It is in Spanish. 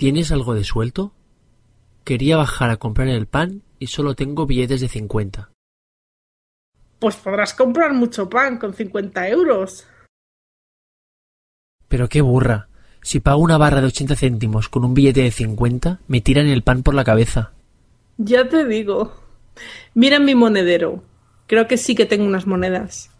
¿Tienes algo de suelto? Quería bajar a comprar el pan y solo tengo billetes de cincuenta. Pues podrás comprar mucho pan con cincuenta euros. Pero qué burra. Si pago una barra de ochenta céntimos con un billete de cincuenta, me tiran el pan por la cabeza. Ya te digo. Mira en mi monedero. Creo que sí que tengo unas monedas.